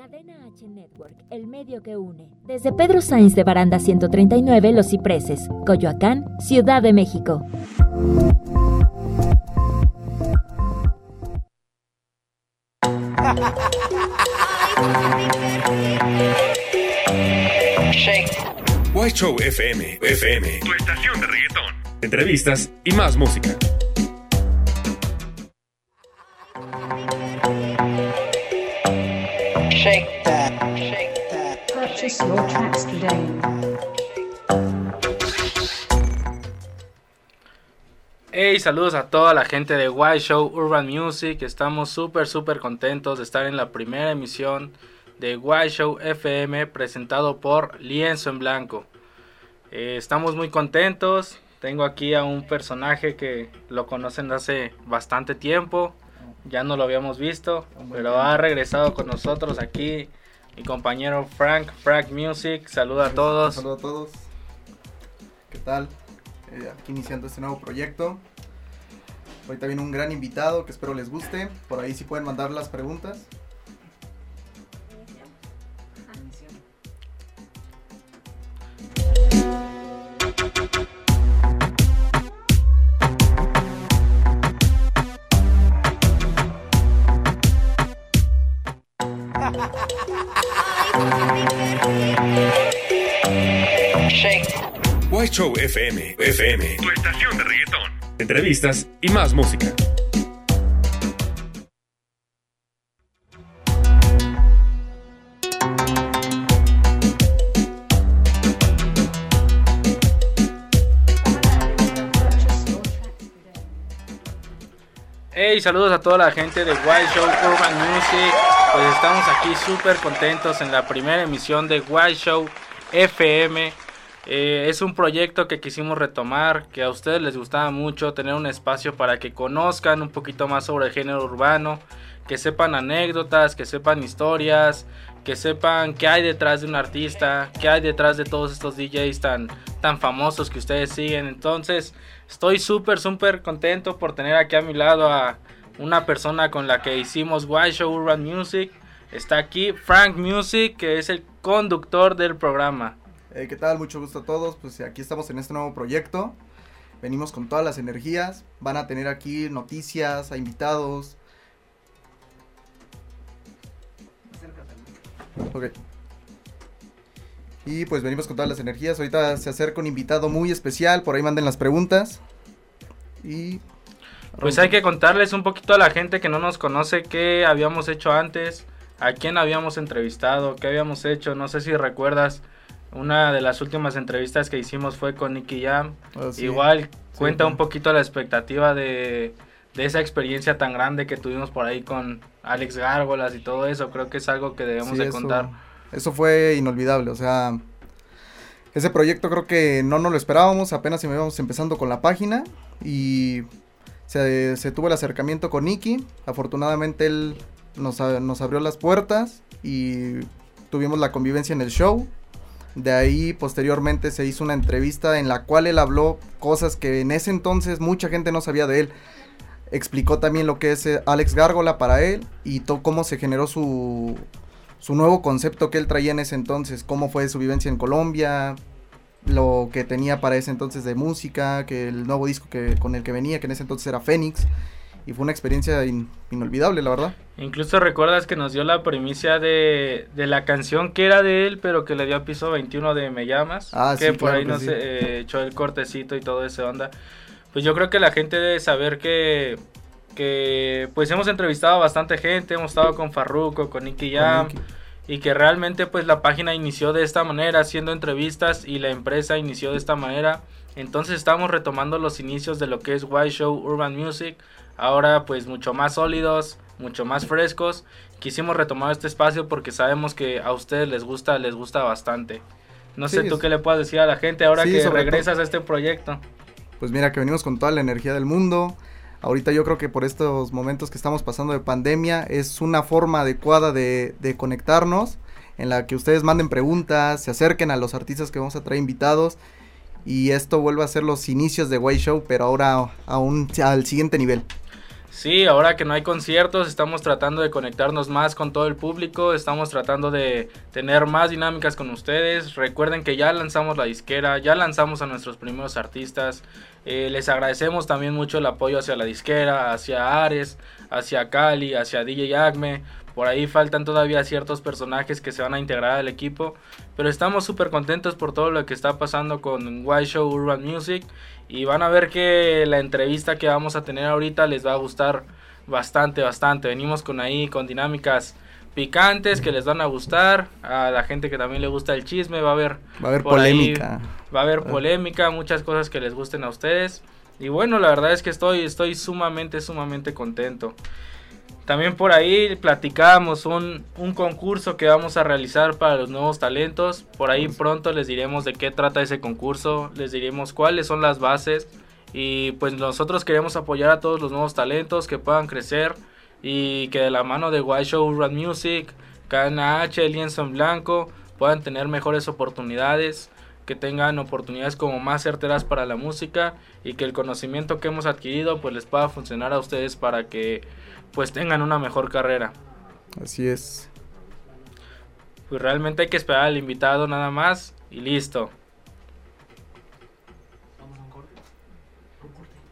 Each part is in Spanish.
Cadena H Network, el medio que une. Desde Pedro Sainz de Baranda 139, Los Cipreses, Coyoacán, Ciudad de México. White Show FM, FM, tu estación de reggaetón. Entrevistas y más música. Purchase your tracks today. Hey, saludos a toda la gente de White Show Urban Music. Estamos súper, súper contentos de estar en la primera emisión de White Show FM presentado por Lienzo en Blanco. Eh, estamos muy contentos. Tengo aquí a un personaje que lo conocen de hace bastante tiempo. Ya no lo habíamos visto, pero ha regresado con nosotros aquí mi compañero Frank, Frank Music. Saluda a todos. Saludos a todos. ¿Qué tal? Eh, aquí iniciando este nuevo proyecto. Ahorita viene un gran invitado que espero les guste. Por ahí sí pueden mandar las preguntas. White Show FM, FM, tu estación de reggaetón. Entrevistas y más música. Hey, saludos a toda la gente de White Show Urban Music. Pues estamos aquí súper contentos en la primera emisión de White Show FM. Eh, es un proyecto que quisimos retomar, que a ustedes les gustaba mucho, tener un espacio para que conozcan un poquito más sobre el género urbano, que sepan anécdotas, que sepan historias, que sepan qué hay detrás de un artista, qué hay detrás de todos estos DJs tan, tan famosos que ustedes siguen. Entonces, estoy súper, súper contento por tener aquí a mi lado a una persona con la que hicimos White Show Urban Music. Está aquí Frank Music, que es el conductor del programa. Eh, ¿Qué tal? Mucho gusto a todos. Pues aquí estamos en este nuevo proyecto. Venimos con todas las energías. Van a tener aquí noticias, a invitados. Ok. Y pues venimos con todas las energías. Ahorita se acerca un invitado muy especial. Por ahí manden las preguntas. Y. Pues hay que contarles un poquito a la gente que no nos conoce qué habíamos hecho antes, a quién habíamos entrevistado, qué habíamos hecho. No sé si recuerdas, una de las últimas entrevistas que hicimos fue con Nicky Jam. Ah, sí. Igual cuenta un poquito la expectativa de, de esa experiencia tan grande que tuvimos por ahí con Alex Gárgolas y todo eso. Creo que es algo que debemos Sí, de eso- contar. Eso fue inolvidable, o sea, ese proyecto creo que no nos lo esperábamos, apenas íbamos empezando con la página y se, tuvo el acercamiento con Nicky, afortunadamente él nos, nos abrió las puertas y tuvimos la convivencia en el show. De ahí posteriormente se hizo una entrevista en la cual él habló cosas que en ese entonces mucha gente no sabía de él. Explicó también lo que es eh, Alex Gárgola para él y cómo se generó su, su nuevo concepto que él traía en ese entonces, cómo fue su vivencia en Colombia, lo que tenía para ese entonces de música, que el nuevo disco que con el que venía, que en ese entonces era Fénix, y fue una experiencia in- inolvidable, la verdad. Incluso recuerdas que nos dio la primicia de, de la canción que era de él, pero que le dio a piso 21 de Me Llamas. Ah, que sí, por claro ahí que nos sí. eh, echó el cortecito y todo ese onda. Pues yo creo que la gente debe saber que, que pues hemos entrevistado a bastante gente, hemos estado con Farruko, con Nicky Jam. Y que realmente pues la página inició de esta manera, haciendo entrevistas y la empresa inició de esta manera. Entonces estamos retomando los inicios de lo que es White Show Urban Music. Ahora pues mucho más sólidos, mucho más frescos. Quisimos retomar este espacio porque sabemos que a ustedes les gusta, les gusta bastante. No Sí, sé tú qué le puedas decir a la gente ahora Sí, que regresas a este proyecto. Pues mira, que venimos con toda la energía del mundo. Ahorita yo creo que por estos momentos que estamos pasando de pandemia es una forma adecuada de, conectarnos en la que ustedes manden preguntas, se acerquen a los artistas que vamos a traer invitados y esto vuelve a ser los inicios de Way Show, pero ahora a un, al siguiente nivel. Sí, ahora que no hay conciertos, estamos tratando de conectarnos más con todo el público, estamos tratando de tener más dinámicas con ustedes. Recuerden que ya lanzamos la disquera, ya lanzamos a nuestros primeros artistas. Eh, les agradecemos también mucho el apoyo hacia la disquera, hacia Ares, hacia Cali, hacia DJ Acme. Por ahí faltan todavía ciertos personajes que se van a integrar al equipo. Pero estamos súper contentos por todo lo que está pasando con White Show Urban Music. Y van a ver que la entrevista que vamos a tener ahorita les va a gustar bastante, bastante. Venimos con ahí, con dinámicas picantes que les van a gustar. A la gente que también le gusta el chisme va a haber... Va a haber ahí- polémica. va a haber polémica, muchas cosas que les gusten a ustedes. Y bueno, la verdad es que estoy, estoy sumamente, sumamente contento. También por ahí platicábamos un, un concurso que vamos a realizar para los nuevos talentos. Por ahí pronto les diremos de qué trata ese concurso, les diremos cuáles son las bases. Y pues nosotros queremos apoyar a todos los nuevos talentos que puedan crecer y que de la mano de White Show Urban Music, KNH, Lienzo en Blanco puedan tener mejores oportunidades, que tengan oportunidades como más certeras para la música y que el conocimiento que hemos adquirido pues les pueda funcionar a ustedes para que pues tengan una mejor carrera. Así es. Pues realmente hay que esperar al invitado nada más y listo.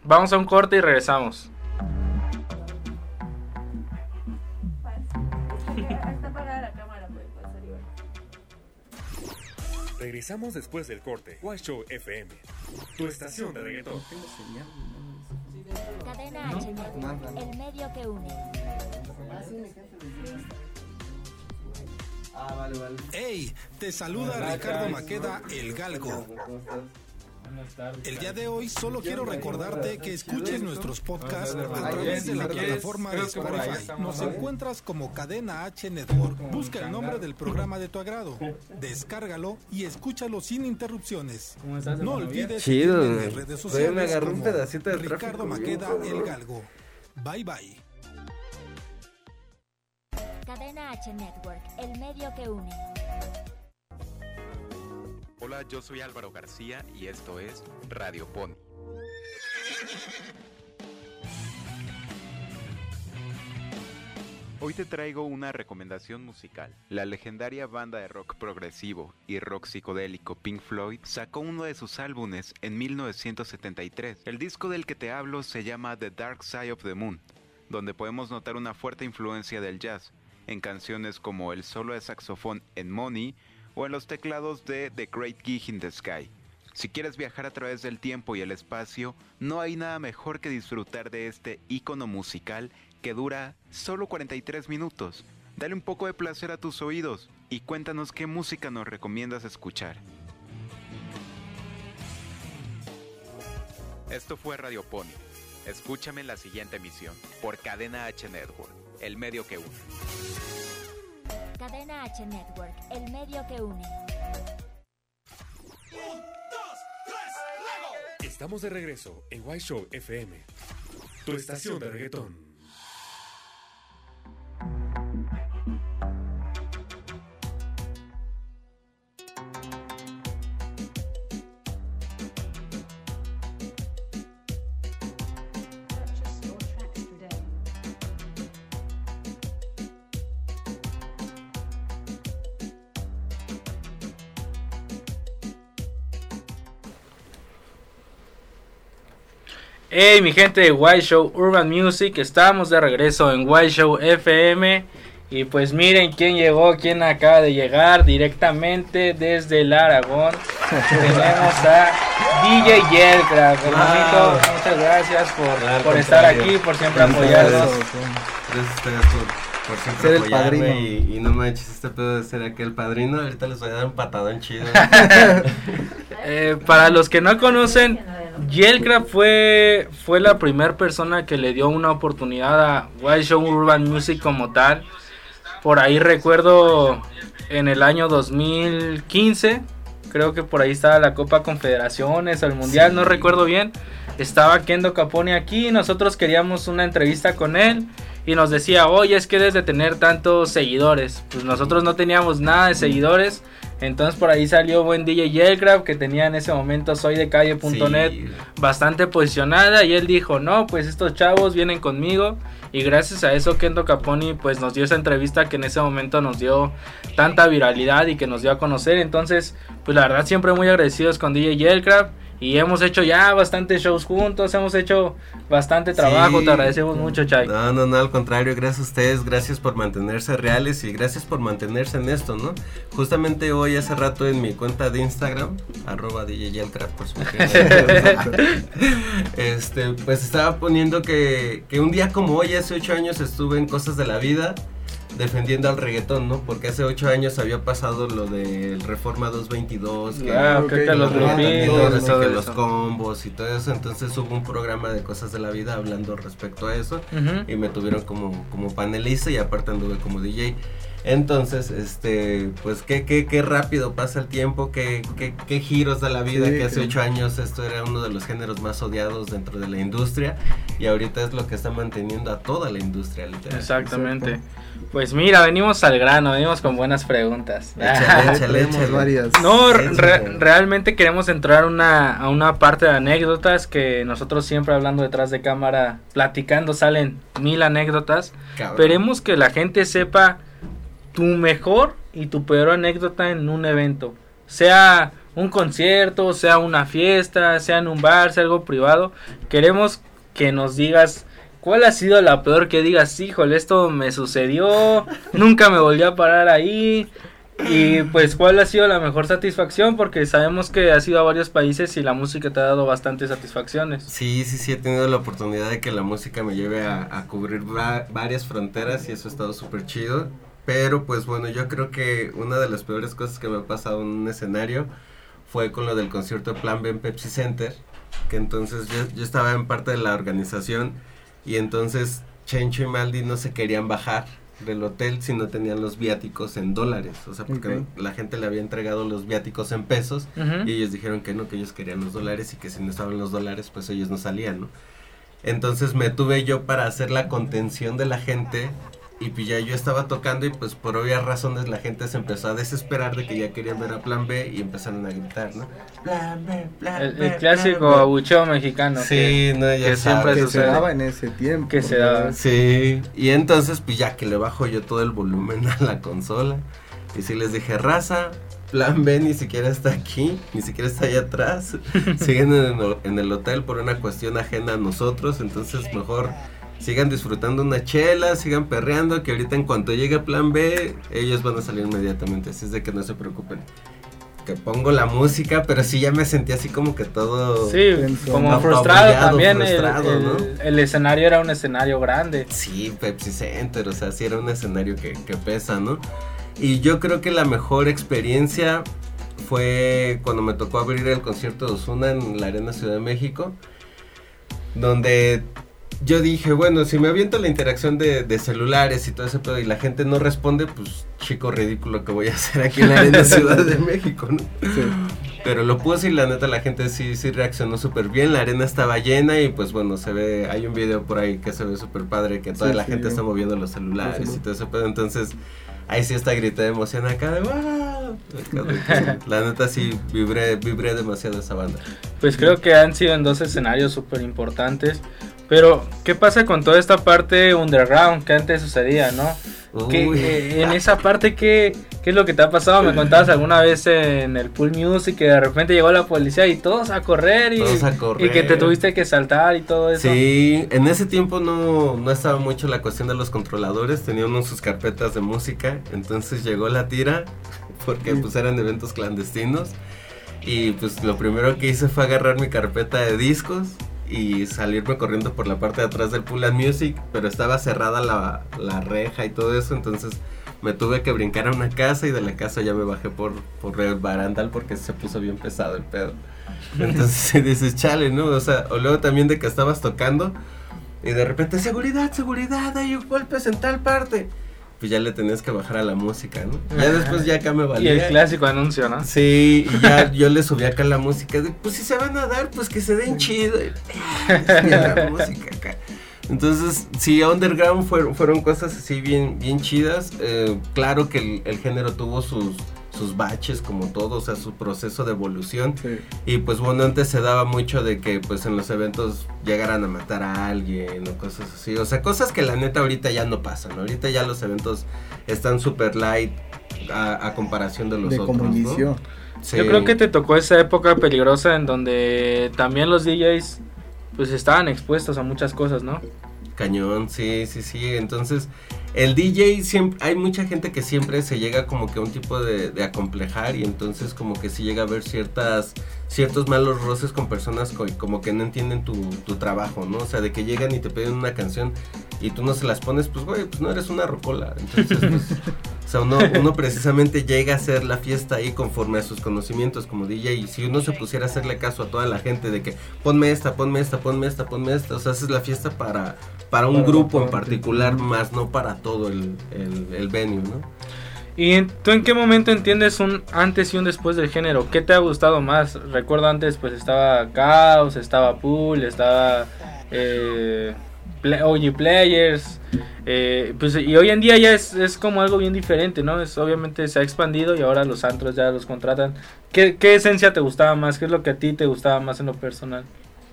Vamos a un corte y regresamos. Regresamos después del corte. Show FM, tu estación de reggaetón. Cadena H el medio que une. ¡Hey! Te saluda Ricardo Maqueda, el Galgo. El día de hoy solo quiero recordarte que escuches nuestros podcasts a través de la plataforma de Spotify. Nos encuentras como Cadena H Network. Busca el nombre del programa de tu agrado. Descárgalo y escúchalo sin interrupciones. No olvides Chido, en redes sociales me agarró un como pedacito de Ricardo Maqueda, el Galgo. Bye bye. Cadena H Network, el medio que une. Hola, yo soy Álvaro García y esto es Radio Pony. Hoy te traigo una recomendación musical. La legendaria banda de rock progresivo y rock psicodélico Pink Floyd sacó uno de sus álbumes en 1973. El disco del que te hablo se llama The Dark Side of the Moon, donde podemos notar una fuerte influencia del jazz en canciones como el solo de saxofón en Money o en los teclados de The Great Gig in the Sky. Si quieres viajar a través del tiempo y el espacio, no hay nada mejor que disfrutar de este icono musical que dura solo 43 minutos. Dale un poco de placer a tus oídos y cuéntanos qué música nos recomiendas escuchar. Esto fue Radio Pony. Escúchame en la siguiente emisión por Cadena H Network, el medio que une. Cadena H Network, el medio que une. Estamos de regreso en White Show FM, tu estación de reggaetón. Hey mi gente de White Show Urban Music, estamos de regreso en White Show FM y pues miren quién llegó, quién acaba de llegar directamente desde el Aragón. Tenemos a DJ Yelcraft, hermanito, muchas gracias por, por estar aquí, por siempre Gracias. apoyarnos. Gracias a ustedes por, por siempre Ser el apoyarme padrino. y, y no manches este pedo de ser aquí el padrino. Ahorita les voy a dar un patadón chido. Eh, para los que no conocen, Yelcraft fue, fue la primera persona que le dio una oportunidad a White Show Urban Music como tal. Por ahí recuerdo en el año 2015, creo que por ahí estaba la Copa Confederaciones o el Mundial, no recuerdo bien. Estaba Kendo Capone aquí nosotros queríamos una entrevista con él. Y nos decía, oye, es que debes de tener tantos seguidores. Pues nosotros no teníamos nada de seguidores. Entonces por ahí salió buen DJ Yelcraft que tenía en ese momento soy de calle.net Sí. bastante posicionada y él dijo, no, pues estos chavos vienen conmigo y gracias a eso Kendo Caponi pues nos dio esa entrevista que en ese momento nos dio tanta viralidad y que nos dio a conocer. Entonces pues la verdad siempre muy agradecidos con DJ Yelcraft y hemos hecho ya bastantes shows juntos, hemos hecho bastante trabajo, Sí. te agradecemos mucho Chay. No, no, no, al contrario, gracias a ustedes, gracias por mantenerse reales y gracias por mantenerse en esto, ¿no? Justamente hoy hace rato en mi cuenta de Instagram, arroba DJ por Este, pues estaba poniendo que, que un día como hoy, hace ocho años, estuve en Cosas de la Vida defendiendo al reggaetón, ¿no? Porque hace ocho años había pasado lo del Reforma 222, que, Ah, ok, que los que grupitos, todo que los combos y todo eso, entonces hubo un programa de Cosas de la Vida hablando respecto a eso Ujú. y me tuvieron como, como panelista y aparte anduve como DJ. Entonces, este, pues qué, qué, qué rápido pasa el tiempo, qué, qué, qué giros da la vida, Sí, que hace ocho años esto era uno de los géneros más odiados dentro de la industria y ahorita es lo que está manteniendo a toda la industria, literal. Exactamente. Pues mira, venimos al grano, venimos con buenas preguntas. Échale, échale, échale. varias. No, re- realmente queremos entrar una, a una parte de anécdotas que nosotros siempre hablando detrás de cámara, platicando, salen mil anécdotas. Cabrón. Queremos que la gente sepa tu mejor y tu peor anécdota en un evento. Sea un concierto, sea una fiesta, sea en un bar, sea algo privado. Queremos que nos digas cuál ha sido la peor que digas, híjole, esto me sucedió, nunca me volví a parar ahí. Y pues cuál ha sido la mejor satisfacción, porque sabemos que has ido a varios países y la música te ha dado bastantes satisfacciones. Sí, sí, sí, he tenido la oportunidad de que la música me lleve a, cubrir va- varias fronteras y eso ha estado súper chido. Pero pues bueno, yo creo que una de las peores cosas que me ha pasado en un escenario fue con lo del concierto Plan B en Pepsi Center. Que entonces yo estaba en parte de la organización y entonces Chencho y Maldi no se querían bajar del hotel si no tenían los viáticos en dólares. O sea, porque la gente le había entregado los viáticos en pesos y ellos dijeron que no, que ellos querían los dólares y que si no estaban los dólares, pues ellos no salían, ¿no? Entonces me tuve yo para hacer la contención de la gente y pues ya yo estaba tocando y pues por obvias razones la gente se empezó a desesperar de que ya querían ver a Plan B y empezaron a gritar, ¿no? Plan B, Plan El, B, el clásico abucheo mexicano. que- Sí, no, ya que siempre sabes. que se daba en ese tiempo. Que se daba. Sí, y entonces pues ya que le bajo yo todo el volumen a la consola y sí les dije, raza, plan B ni siquiera está aquí, ni siquiera está allá atrás, siguen en el, en el hotel por una cuestión ajena a nosotros, entonces mejor sigan disfrutando una chela, sigan perreando, que ahorita en cuanto llegue plan B, ellos van a salir inmediatamente, así es de que no se preocupen. Que pongo la música, pero sí ya me sentí así como que todo... Sí, como frustrado también. el- frustrado, el, ¿no? el escenario era un escenario grande. Sí, Pepsi Center, o sea, sí era un escenario que, que pesa, ¿no? Y yo creo que la mejor experiencia fue cuando me tocó abrir el concierto de Osuna en la Arena Ciudad de México, donde yo dije, bueno, si me aviento la interacción de, de celulares y todo ese pedo y la gente no responde, pues chico ridículo que voy a hacer aquí en la Arena Ciudad de México, ¿no? Sí. Pero lo puse y la neta la gente sí, sí reaccionó súper bien. La arena estaba llena y pues bueno, se ve, hay un video por ahí que se ve súper padre, que toda Sí, la sí, gente está moviendo los celulares y todo ese pedo. Entonces ahí sí está grité de emoción acá de wow. Que, La neta sí vibré, vibré demasiado esa banda. Pues creo que han sido en dos escenarios súper importantes. Pero, ¿qué pasa con toda esta parte underground que antes sucedía, no? ¿Qué- Uy. eh, en esa parte, ¿qué, ¿qué es lo que te ha pasado? Me contabas alguna vez en el Pool Music que de repente llegó la policía y todos a correr y, Todos a y que te tuviste que saltar y todo eso. Sí, en ese tiempo no, no estaba mucho la cuestión de los controladores, tenían sus carpetas de música, entonces llegó la tira, porque pues eran eventos clandestinos, y pues lo primero que hice fue agarrar mi carpeta de discos y salirme corriendo por la parte de atrás del Pool and Music, pero estaba cerrada la, la reja y todo eso, entonces me tuve que brincar a una casa y de la casa ya me bajé por, por el barandal porque se puso bien pesado el pedo. Entonces dices, chale, ¿no? O sea, o luego también de que estabas tocando y de repente, seguridad, seguridad, hay golpes en tal parte. Pues ya le tenías que bajar a la música, ¿no? Ya después ya acá me Y valía. el clásico anuncio, ¿no? Sí, y ya yo le subí acá la música. de, pues si se van a dar, pues que se den chido. Y la música acá. Entonces, sí, Underground fueron, fueron cosas así bien, bien chidas. Eh, claro que el, el género tuvo sus, sus baches como todo, o sea, su proceso de evolución. Y pues bueno, antes se daba mucho de que pues en los eventos llegaran a matar a alguien o cosas así. O sea, cosas que la neta ahorita ya no pasan. Ahorita ya los eventos están super light a, a comparación de los De otros. como ¿no? inició. Sí. Yo creo que te tocó esa época peligrosa en donde también los DJs pues estaban expuestos a muchas cosas, ¿no? Cañón, sí, sí, sí. Entonces, el DJ siempre, hay mucha gente que siempre se llega como que a un tipo de, de acomplejar y entonces como que sí llega a ver ciertas, ciertos malos roces con personas co- como que no entienden tu, tu trabajo, ¿no? O sea, de que llegan y te piden una canción y tú no se las pones, pues güey, pues no eres una rocola. Entonces, pues, o sea, uno, uno precisamente llega a hacer la fiesta ahí conforme a sus conocimientos como DJ y si uno se pusiera a hacerle caso a toda la gente de que ponme esta, ponme esta, ponme esta, ponme esta, o sea, haces la fiesta para, para un Para grupo en particular, más no para todo el, el, el venue, ¿no? ¿Y tú en qué momento entiendes un antes y un después del género? ¿Qué te ha gustado más? Recuerdo antes pues estaba Chaos, estaba Pool, estaba eh, OG Players. eh, pues, y hoy en día ya es, es como algo bien diferente, ¿no? Es, obviamente se ha expandido y ahora los antros ya los contratan. ¿Qué, ¿Qué esencia te gustaba más? ¿Qué es lo que a ti te gustaba más en lo personal?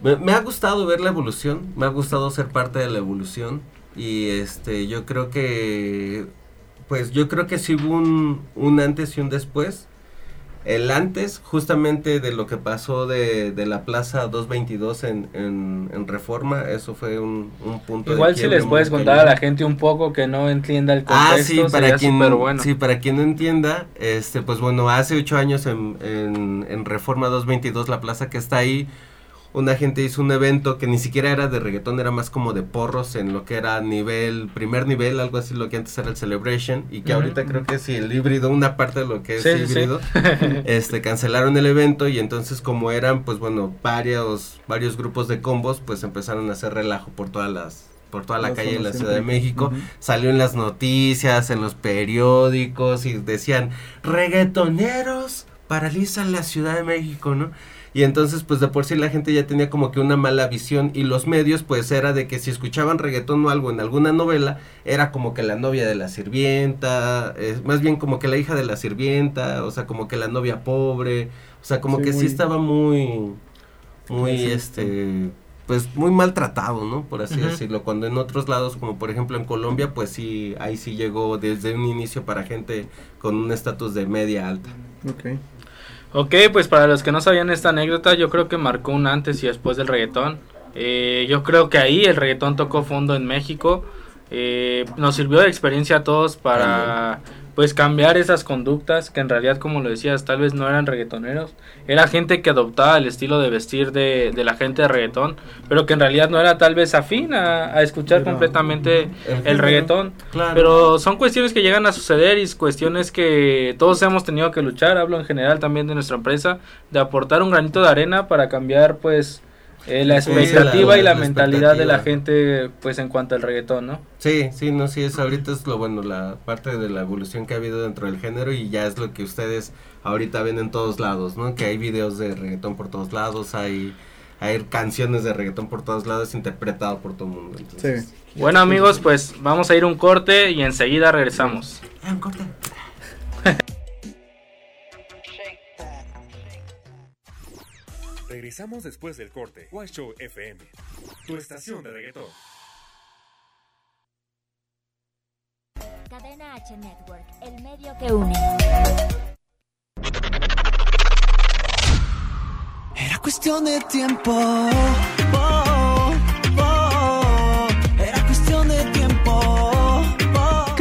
Me, me ha gustado ver la evolución, me ha gustado ser parte de la evolución y este yo creo que pues yo creo que sí hubo un, un antes y un después. El antes justamente de lo que pasó de, de la Plaza 222 en, en, en Reforma, eso fue un, un punto de Igual si quiebre les puedes contar a la gente un poco que no entienda el contexto, Ah, sí, para quien, bueno. sí, para quien no entienda, este, pues bueno, hace ocho años en, en, en Reforma 222, la plaza que está ahí, una gente hizo un evento que ni siquiera era de reggaetón, era más como de porros en lo que era nivel, primer nivel, algo así, lo que antes era el Celebration, y que ahorita creo que sí, el híbrido, una parte de lo que es Sí, sí, sí. híbrido, este, cancelaron el evento y entonces como eran, pues bueno, varios, varios grupos de combos, pues empezaron a hacer relajo por todas las por toda la calle de la Ciudad de. México, salió en las noticias, en los periódicos y decían, reggaetoneros paralizan la Ciudad de México, ¿no? Y entonces, pues de por sí la gente ya tenía como que una mala visión y los medios, pues era de que si escuchaban reggaetón o algo en alguna novela, era como que la novia de la sirvienta, eh, más bien como que la hija de la sirvienta, o sea, como que la novia pobre, o sea, como Sí, que sí estaba muy, muy, Sí, este, pues muy maltratado, ¿no? Por así decirlo. Cuando en otros lados, como por ejemplo en Colombia, pues sí, ahí sí llegó desde un inicio para gente con un estatus de media alta. Ok. Ok, pues para los que no sabían esta anécdota, yo creo que marcó un antes y después del reggaetón. Eh, yo creo que ahí el reggaetón tocó fondo en México. Eh, nos sirvió de experiencia a todos para pues cambiar esas conductas que en realidad como lo decías tal vez no eran reggaetoneros. Era gente que adoptaba el estilo de vestir de, de la gente de reggaetón pero que en realidad no era tal vez afín a, a escuchar completamente El el reggaetón. Claro. pero son cuestiones que llegan a suceder y es cuestiones que todos hemos tenido que luchar, hablo en general también de nuestra empresa, de aportar un granito de arena para cambiar pues eh, la Sí, expectativa la- y la, la mentalidad de la gente pues en cuanto al reggaetón, ¿no? Sí, sí, no, sí, es ahorita es lo bueno, la parte de la evolución que ha habido dentro del género y ya es lo que ustedes ahorita ven en todos lados, ¿no? Que hay videos de reggaetón por todos lados, hay, hay canciones de reggaetón por todos lados interpretado por todo el mundo. Entonces, Sí. Bueno amigos, pues vamos a ir un corte y enseguida regresamos. Ah, un corte. Regresamos después del corte. White Show FM, tu estación de reggaetón. Cadena H Network, el medio que une. Era cuestión de tiempo.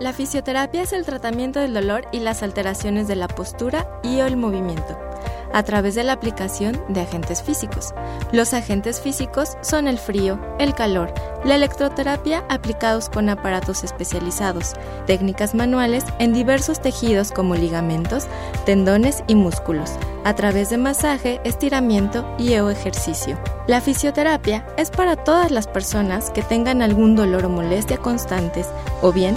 La fisioterapia es el tratamiento del dolor y las alteraciones de la postura y o el movimiento a través de la aplicación de agentes físicos. Los agentes físicos son el frío, el calor, la electroterapia aplicados con aparatos especializados, técnicas manuales en diversos tejidos como ligamentos, tendones y músculos, a través de masaje, estiramiento y o ejercicio. La fisioterapia es para todas las personas que tengan algún dolor o molestia constantes o bien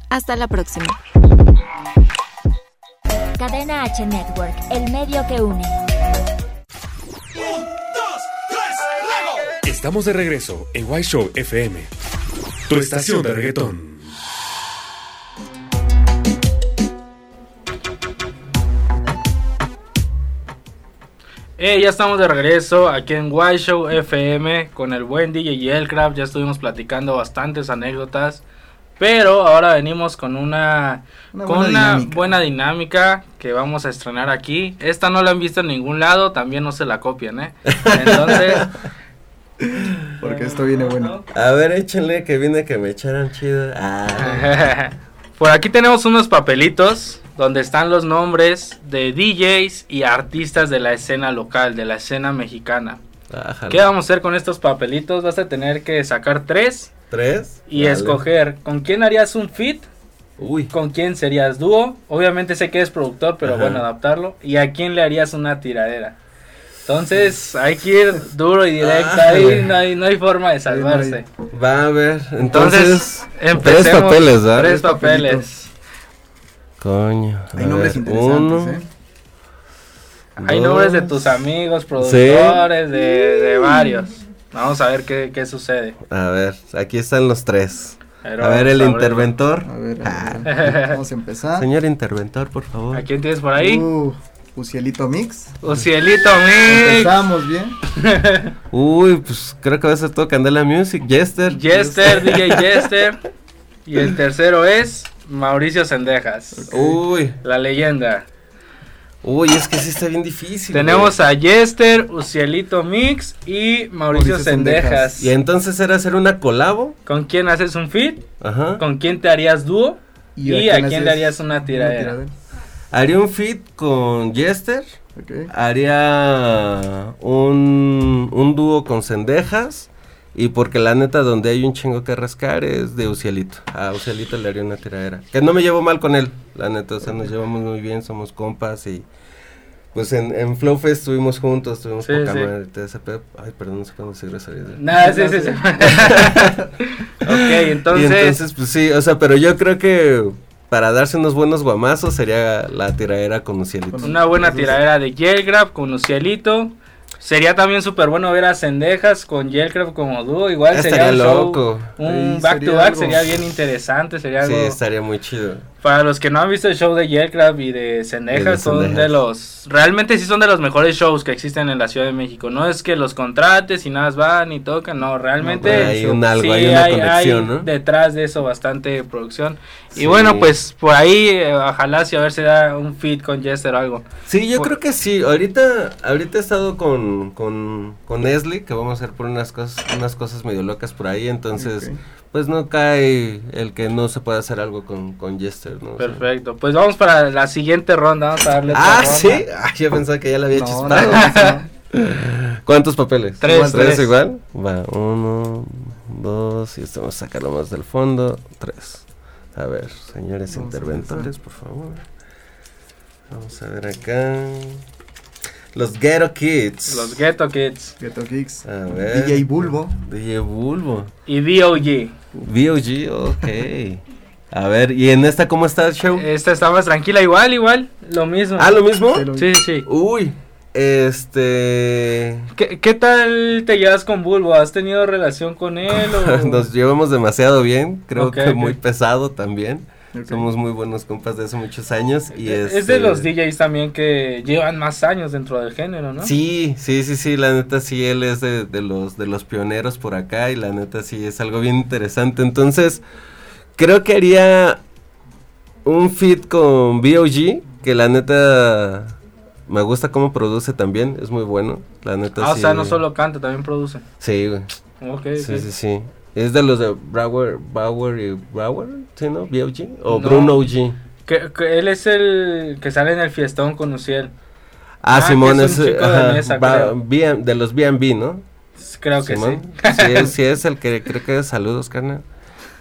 Hasta la próxima. Cadena H Network, el medio que une. Estamos de regreso en White Show FM, tu estación de reggaetón. Eh, ya estamos de regreso aquí en White Show FM con el buen DJ Yelcraft. Ya estuvimos platicando bastantes anécdotas. Pero ahora venimos con una, Una con buena una dinámica. buena dinámica que vamos a estrenar aquí. Esta no la han visto en ningún lado, también no se la copian, ¿eh? Entonces, Porque esto viene bueno. A ver, échenle que viene que me echaran chido. Ah. por aquí tenemos unos papelitos donde están los nombres de DJs y artistas de la escena local, de la escena mexicana. Ájale. ¿Qué vamos a hacer con estos papelitos? Vas a tener que sacar tres ¿Tres? y Dale. escoger con quién harías un fit, Uy. con quién serías dúo. Obviamente sé que eres productor, pero Ajá. bueno, adaptarlo. Y a quién le harías una tiradera. Entonces hay que ir duro y directo. Ahí Ájale. no hay, no hay forma de salvarse. Va a ver. Entonces, Entonces, tres papeles, ¿verdad? Tres papeles. Coño. Hay nombres ver, interesantes, uno, ¿eh? Hay dos. nombres de tus amigos, productores, de, de varios. Vamos a ver qué, qué sucede. A ver, aquí están los tres. Pero a ver, el interventor. A ver, a Ah. ver, vamos a empezar. Señor interventor, por favor. ¿A quién tienes por ahí? Uh, Ucielito Mix. Ucielito Mix. Empezamos bien. Uy, pues creo que va a ser todo Candela Music. Jester. Jester, DJ Jester. Y el tercero es Mauricio Sendejas. Uy, La leyenda. Uy, es que sí está bien difícil. Tenemos güey. a Jester, Ucielito Mix y Mauricio, Mauricio Sendejas. Sendejas. Y entonces era hacer una colabo. ¿Con quién haces un fit? Ajá. ¿Con quién te harías dúo? ¿Y, a quién, le harías una tiradera? Haría un fit con Jester. Ok. Haría un, un dúo con Cendejas. Y porque la neta, donde hay un chingo que rascar es de Ucielito. A Ucielito le haría una tiradera. Que no me llevo mal con él, la neta. O sea, nos llevamos muy bien, somos compas y. Pues en, en Flow Fest estuvimos juntos, estuvimos Sí, poca sí. madre. Ay, perdón, no sé cuándo se grosería. Nada, sí, sí, sí. ok, entonces, Y entonces, pues sí, o sea, pero yo creo que para darse unos buenos guamazos sería la tiradera con Ucielito. una buena tiradera de Yelgrab con Ucielito. Sería también súper bueno ver a Sendejas con Yelgrab como dúo. Igual sería un show, loco. un Sí, back sería to back, algo. sería bien interesante. Sería Sí, algo. estaría muy chido. Para los que no han visto el show de Yelcraft y de de son Sendejas. de los. Realmente sí son de los mejores shows que existen en la Ciudad de México. No es que los contrates y nada van y tocan, no, realmente. No, hay un algo, sí hay una hay- conexión, hay ¿no? Detrás de eso, bastante producción. Sí. Y bueno, pues por ahí, eh, ojalá si a ver si da un feed con Jester o algo. Sí, yo Por- creo que sí. Ahorita, ahorita he estado con, con, con Nestle, que vamos a hacer por unas cosas, unas cosas medio locas por ahí. Entonces, Ok. pues no cae el que no se pueda hacer algo con, con Jester, Perfecto. Pues vamos para la siguiente ronda. Vamos a darle. otra Ah, ronda. sí. Ah, yo pensaba que ya le había No, chispado. no, no. ¿Cuántos papeles? Tres, ¿Igual tres. igual? Va, uno, dos, y esto vamos a sacarlo más del fondo. Tres. A ver, señores Vamos interventores, por favor. Vamos a ver acá. Los Ghetto Kids. Los Ghetto Kids Ghetto Kicks. A ver. DJ Bulbo. DJ Bulbo. y DOG. VOG, ok. A ver, ¿y en esta cómo está el show? Esta está más tranquila, igual, igual. Lo mismo. Ah, ¿lo mismo? Sí, sí. Uy, este... ¿Qué, qué tal te llevas con Bulbo? ¿Has tenido relación con él? O... Nos llevamos demasiado bien, creo que muy pesado también. Somos muy buenos compas de hace muchos años. y Es este, de los DJs también que llevan más años dentro del género, ¿no? Sí, sí, sí, sí, la neta sí, él es de, de los, de los pioneros por acá y la neta sí es algo bien interesante. Entonces, creo que haría un fit con B.O.G. que la neta me gusta cómo produce también, es muy bueno, la neta Ah, o sea, no solo canta, también produce. Sí, güey. Ok, Sí, ok. sí, sí. Es de los de Brower, Bauer y Brower, ¿sí, no? B.O.G. o No. Bruno G. Que, que él es el que sale en el fiestón con Uciel. Ah, Ah, Simón es es, un de mesa, ba-. B- de los B&B, ¿no? Creo que Simón. sí. Sí es el que creo que es saludos, carnal.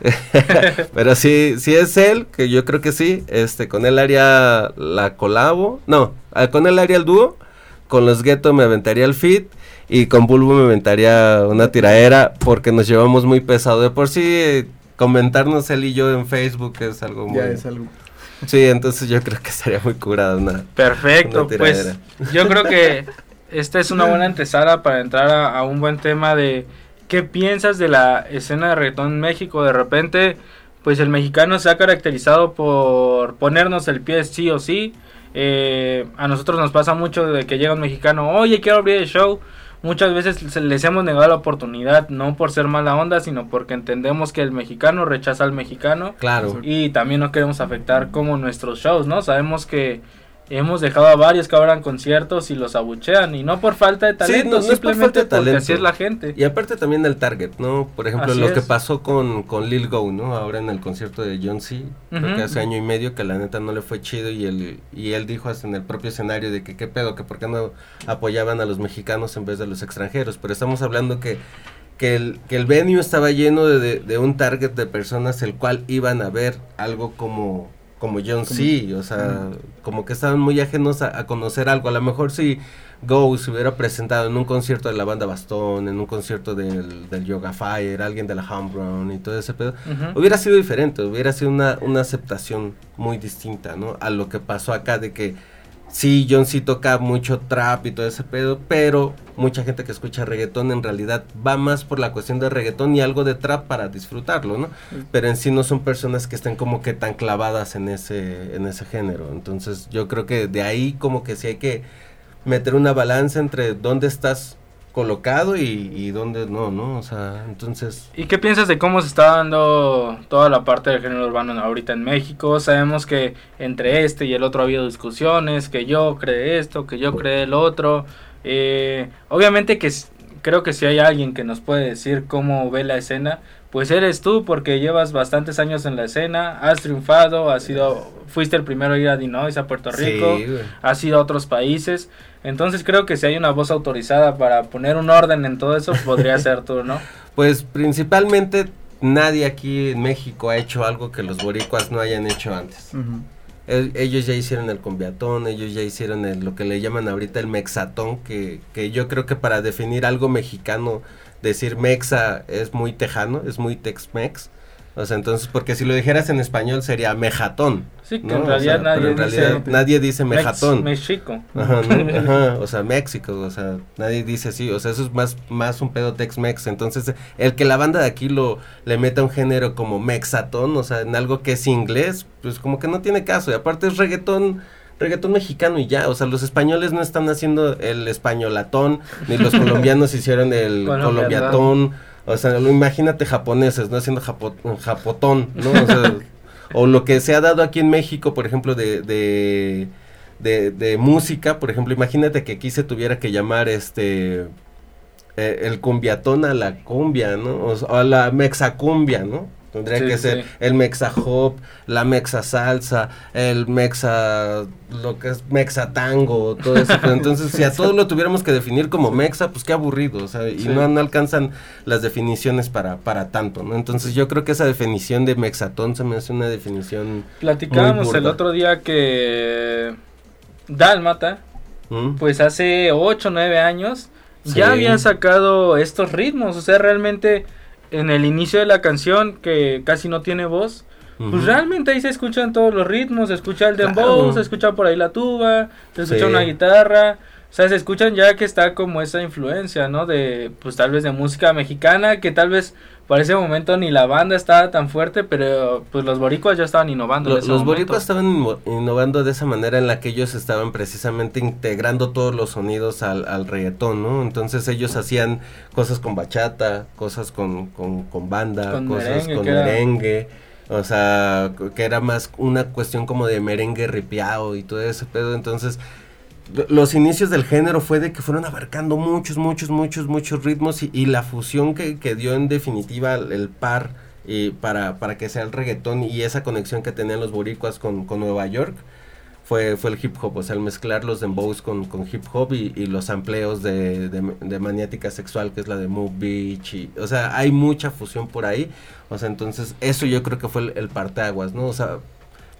Pero sí, sí es él, que yo creo que sí. Este, con él haría la colabo. No, ah, con él haría el dúo. Con los Ghetto me aventaría el fit. Y con Bulbo me aventaría una tiraera. Porque nos llevamos muy pesado. De por sí, eh, comentarnos él y yo en Facebook es algo muy. Ya es algo. Sí, entonces yo creo que estaría muy curada una. Perfecto, una pues yo creo que esta es una buena antesala para entrar a, a un buen tema de qué piensas de la escena de reggaetón en México. De repente, pues el mexicano se ha caracterizado por ponernos el pie sí o sí. Eh, a nosotros nos pasa mucho de que llega un mexicano, oye, quiero abrir el show. Muchas veces les hemos negado la oportunidad, no por ser mala onda, sino porque entendemos que el mexicano rechaza al mexicano. Claro. Y también no queremos afectar como nuestros shows, ¿no? Sabemos que hemos dejado a varios que abran conciertos y los abuchean. Y no por falta de Sí, talento, no, no es por simplemente falta de porque talento. así es la gente. Y aparte también el target, ¿no? Por ejemplo, Así lo que pasó con, con Lil Go, ¿no? Ahora en el concierto de John C. Creo que hace año y medio que la neta no le fue chido y él, y él dijo hasta en el propio escenario de que qué pedo, que por qué no apoyaban a los mexicanos en vez de los extranjeros. Pero estamos hablando que, que, el, que el venue estaba lleno de, de- de un target de personas el cual iban a ver algo como como John C, o sea, como que estaban muy ajenos a, a conocer algo. A lo mejor si Go se hubiera presentado en un concierto de la banda Bastón, en un concierto del, del Yoga Fire, alguien de la Homegrown y todo ese pedo, hubiera sido diferente, hubiera sido una, una aceptación muy distinta, ¿no? A lo que pasó acá de que sí, John C toca mucho trap y todo ese pedo, pero mucha gente que escucha reggaetón en realidad va más por la cuestión de reggaetón y algo de trap para disfrutarlo, ¿no? Pero en sí no son personas que estén como que tan clavadas en ese, en ese género. Entonces yo creo que de ahí como que sí hay que meter una balanza entre dónde estás colocado y, y dónde no, ¿no? O sea, entonces... ¿Y qué piensas de cómo se está dando toda la parte del género urbano ahorita en México? Sabemos que entre este y el otro ha habido discusiones, que yo creé esto, que yo creé el otro. Eh, obviamente que creo que si hay alguien que nos puede decir cómo ve la escena, pues eres tú porque llevas bastantes años en la escena, has triunfado, has sido, fuiste el primero a ir a Dinois, a Puerto Sí, Rico, güey. has ido a otros países. Entonces creo que si hay una voz autorizada para poner un orden en todo eso, podría ser tú, ¿no? Pues principalmente nadie aquí en México ha hecho algo que los boricuas no hayan hecho antes. Ujú. El- ellos ya hicieron el combiatón, ellos ya hicieron el- lo que le llaman ahorita el mexatón, que, que yo creo que para definir algo mexicano, decir mexa es muy tejano, es muy tex-mex. O sea, entonces, porque si lo dijeras en español sería mejatón. Sí, que ¿no? en O realidad sea, nadie pero en dice realidad nadie dice Mex- mejatón. Mexico. Ajá, ¿no? Ajá, o sea, México, o sea, nadie dice así, o sea, eso es más, más un pedo Tex-Mex, entonces el que la banda de aquí lo le meta un género como mexatón, o sea, en algo que es inglés, pues como que no tiene caso, y aparte es reggaetón, reggaetón mexicano y ya, o sea, los españoles no están haciendo el españolatón, ni los colombianos hicieron el Colombiatón. O sea, lo, imagínate japoneses, no haciendo japo- japotón, ¿no? O sea, o lo que se ha dado aquí en México, por ejemplo, de, de, de, de música, por ejemplo, imagínate que aquí se tuviera que llamar este eh, el cumbiatón a la cumbia, ¿no? O a la mexacumbia, ¿no? Tendría Sí, que ser sí. el mexa hop, la mexa salsa, el mexa, lo que es mexa tango, todo eso. Pero entonces, si a todos lo tuviéramos que definir como mexa, pues qué aburrido, o sea, y Sí. no, no alcanzan las definiciones para, para tanto, ¿no? Entonces yo creo que esa definición de mexatón se me hace una definición Platicábamos el otro día que Dálmata, ¿Mm? pues hace 8 o 9 años, ya habían sacado estos ritmos. O sea, realmente en el inicio de la canción, que casi no tiene voz, pues realmente ahí se escuchan todos los ritmos. Se escucha el dembow, Claro. se escucha por ahí la tuba, se escucha Sí. una guitarra. O sea, se escuchan ya que está como esa influencia, ¿no? De, pues tal vez de música mexicana, que tal vez para ese momento ni la banda estaba tan fuerte, pero pues los boricuas ya estaban innovando. ese los momento. boricuas estaban inno- innovando de esa manera en la que ellos estaban precisamente integrando todos los sonidos al, al reggaetón, ¿no? Entonces ellos hacían cosas con bachata, cosas con, con, con banda, Con cosas merengue, con merengue, o sea, que era más una cuestión como de merengue ripiado y todo ese pedo, entonces los inicios del género fue de que fueron abarcando muchos, muchos, muchos, muchos ritmos y, y la fusión que, que dio en definitiva el, par y para, para que sea el reggaetón y esa conexión que tenían los boricuas con, con Nueva York fue, fue el hip hop, o sea, el mezclar los dembows con, con hip hop y, los amplios de, de, de maniática sexual, que es la de Move Beach, y, o sea, hay mucha fusión por ahí, o sea, entonces eso yo creo que fue el, el parteaguas, ¿no? O sea,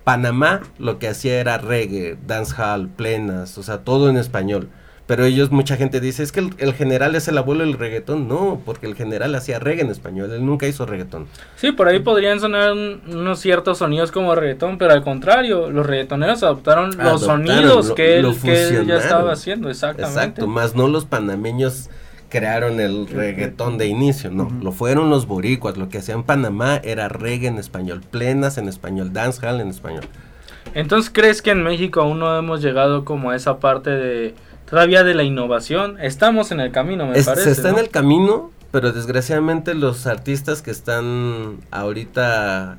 Panamá lo que hacía era reggae, dancehall, plenas, o sea, todo en español. Pero ellos, mucha gente dice, es que el, el general es el abuelo del reggaetón. No, porque el general hacía reggae en español, él nunca hizo reggaetón. Sí, por ahí podrían sonar un- unos ciertos sonidos como reggaetón, pero al contrario, los reggaetoneros adoptaron los sonidos lo- que, él, que él ya estaba haciendo, exactamente. Exacto, más no los panameños crearon el reggaetón de inicio, no, lo fueron los boricuas, lo que hacían Panamá era reggae en español, plenas en español, dancehall en español. Entonces, ¿crees que en México aún no hemos llegado como a esa parte de todavía de la innovación? Estamos en el camino, me Es- parece. se está ¿no? en el camino, pero desgraciadamente los artistas que están ahorita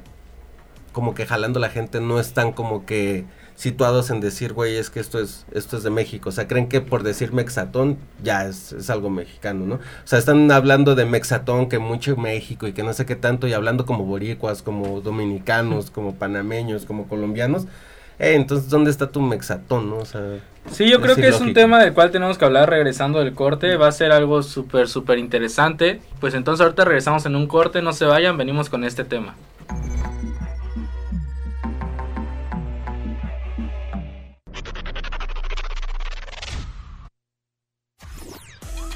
como que jalando la gente no están como que situados en decir, güey, es que esto es esto es de México. O sea, creen que por decir Mexatón ya es, es algo mexicano, ¿no? O sea, están hablando de Mexatón, que mucho México y que no sé qué tanto, y hablando como boricuas, como dominicanos, como panameños, como colombianos. Eh, entonces, ¿dónde está tu Mexatón, no? O sea, Sí, yo creo que es un tema del cual tenemos que hablar regresando del corte. Va a ser algo súper, súper interesante. Pues entonces ahorita regresamos en un corte. No se vayan, venimos con este tema.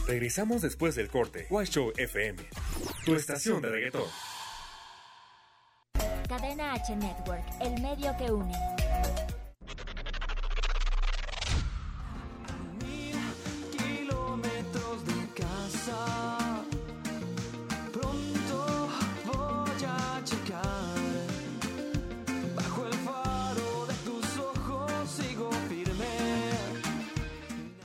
Regresamos después del corte. White Show FM, tu estación de reggaetón. Cadena H Network, el medio que une.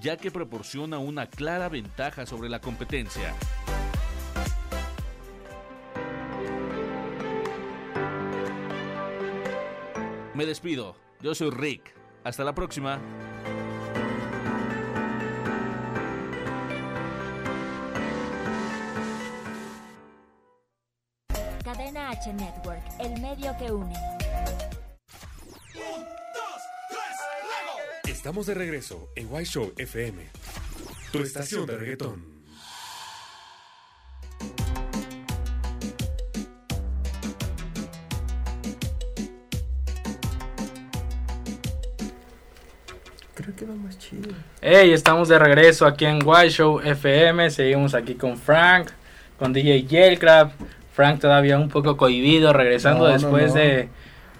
ya que proporciona una clara ventaja sobre la competencia. Me despido, yo soy Rick. Hasta la próxima. Cadena H Network, el medio que une. Estamos de regreso en White Show FM, tu estación de reggaetón. Creo que va más chido. Hey, estamos de regreso aquí en White Show FM. Seguimos aquí con Frank, con DJ Yelcraft, Frank todavía un poco cohibido, regresando No, después no. de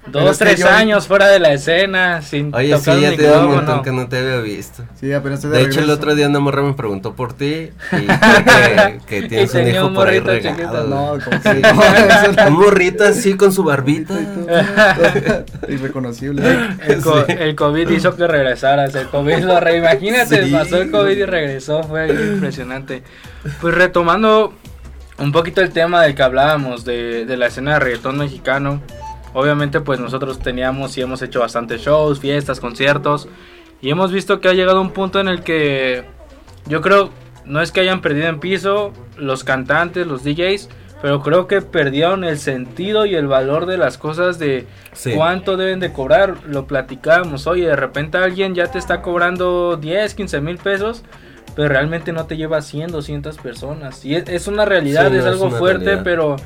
dos, es que tres yo- años fuera de la escena, sin Oye, tocar sí, ya te un montón que no te había visto. Sí, apenas estoy de De hecho, el otro día una morra me preguntó por ti y creo que, que tienes un hijo un por ahí regado. No, como no, no. Un morrito así con su barbita. Irreconocible. El, co- Sí. el COVID hizo que regresaras. El COVID lo re... Imagínate, Sí. pasó el COVID y regresó. Fue impresionante. Pues retomando un poquito el tema del que hablábamos, de, de la escena de reggaetón mexicano. Obviamente, pues nosotros teníamos y hemos hecho bastantes shows, fiestas, conciertos. Y hemos visto que ha llegado un punto en el que yo creo, no es que hayan perdido en piso los cantantes, los DJs, pero creo que perdieron el sentido y el valor de las cosas de Sí. cuánto deben de cobrar. Lo platicábamos, oye, de repente alguien ya te está cobrando 10, 15 mil pesos, pero realmente no te lleva 100, 200 personas. Y es, es una realidad, Sí, es no, algo fuerte, realidad. pero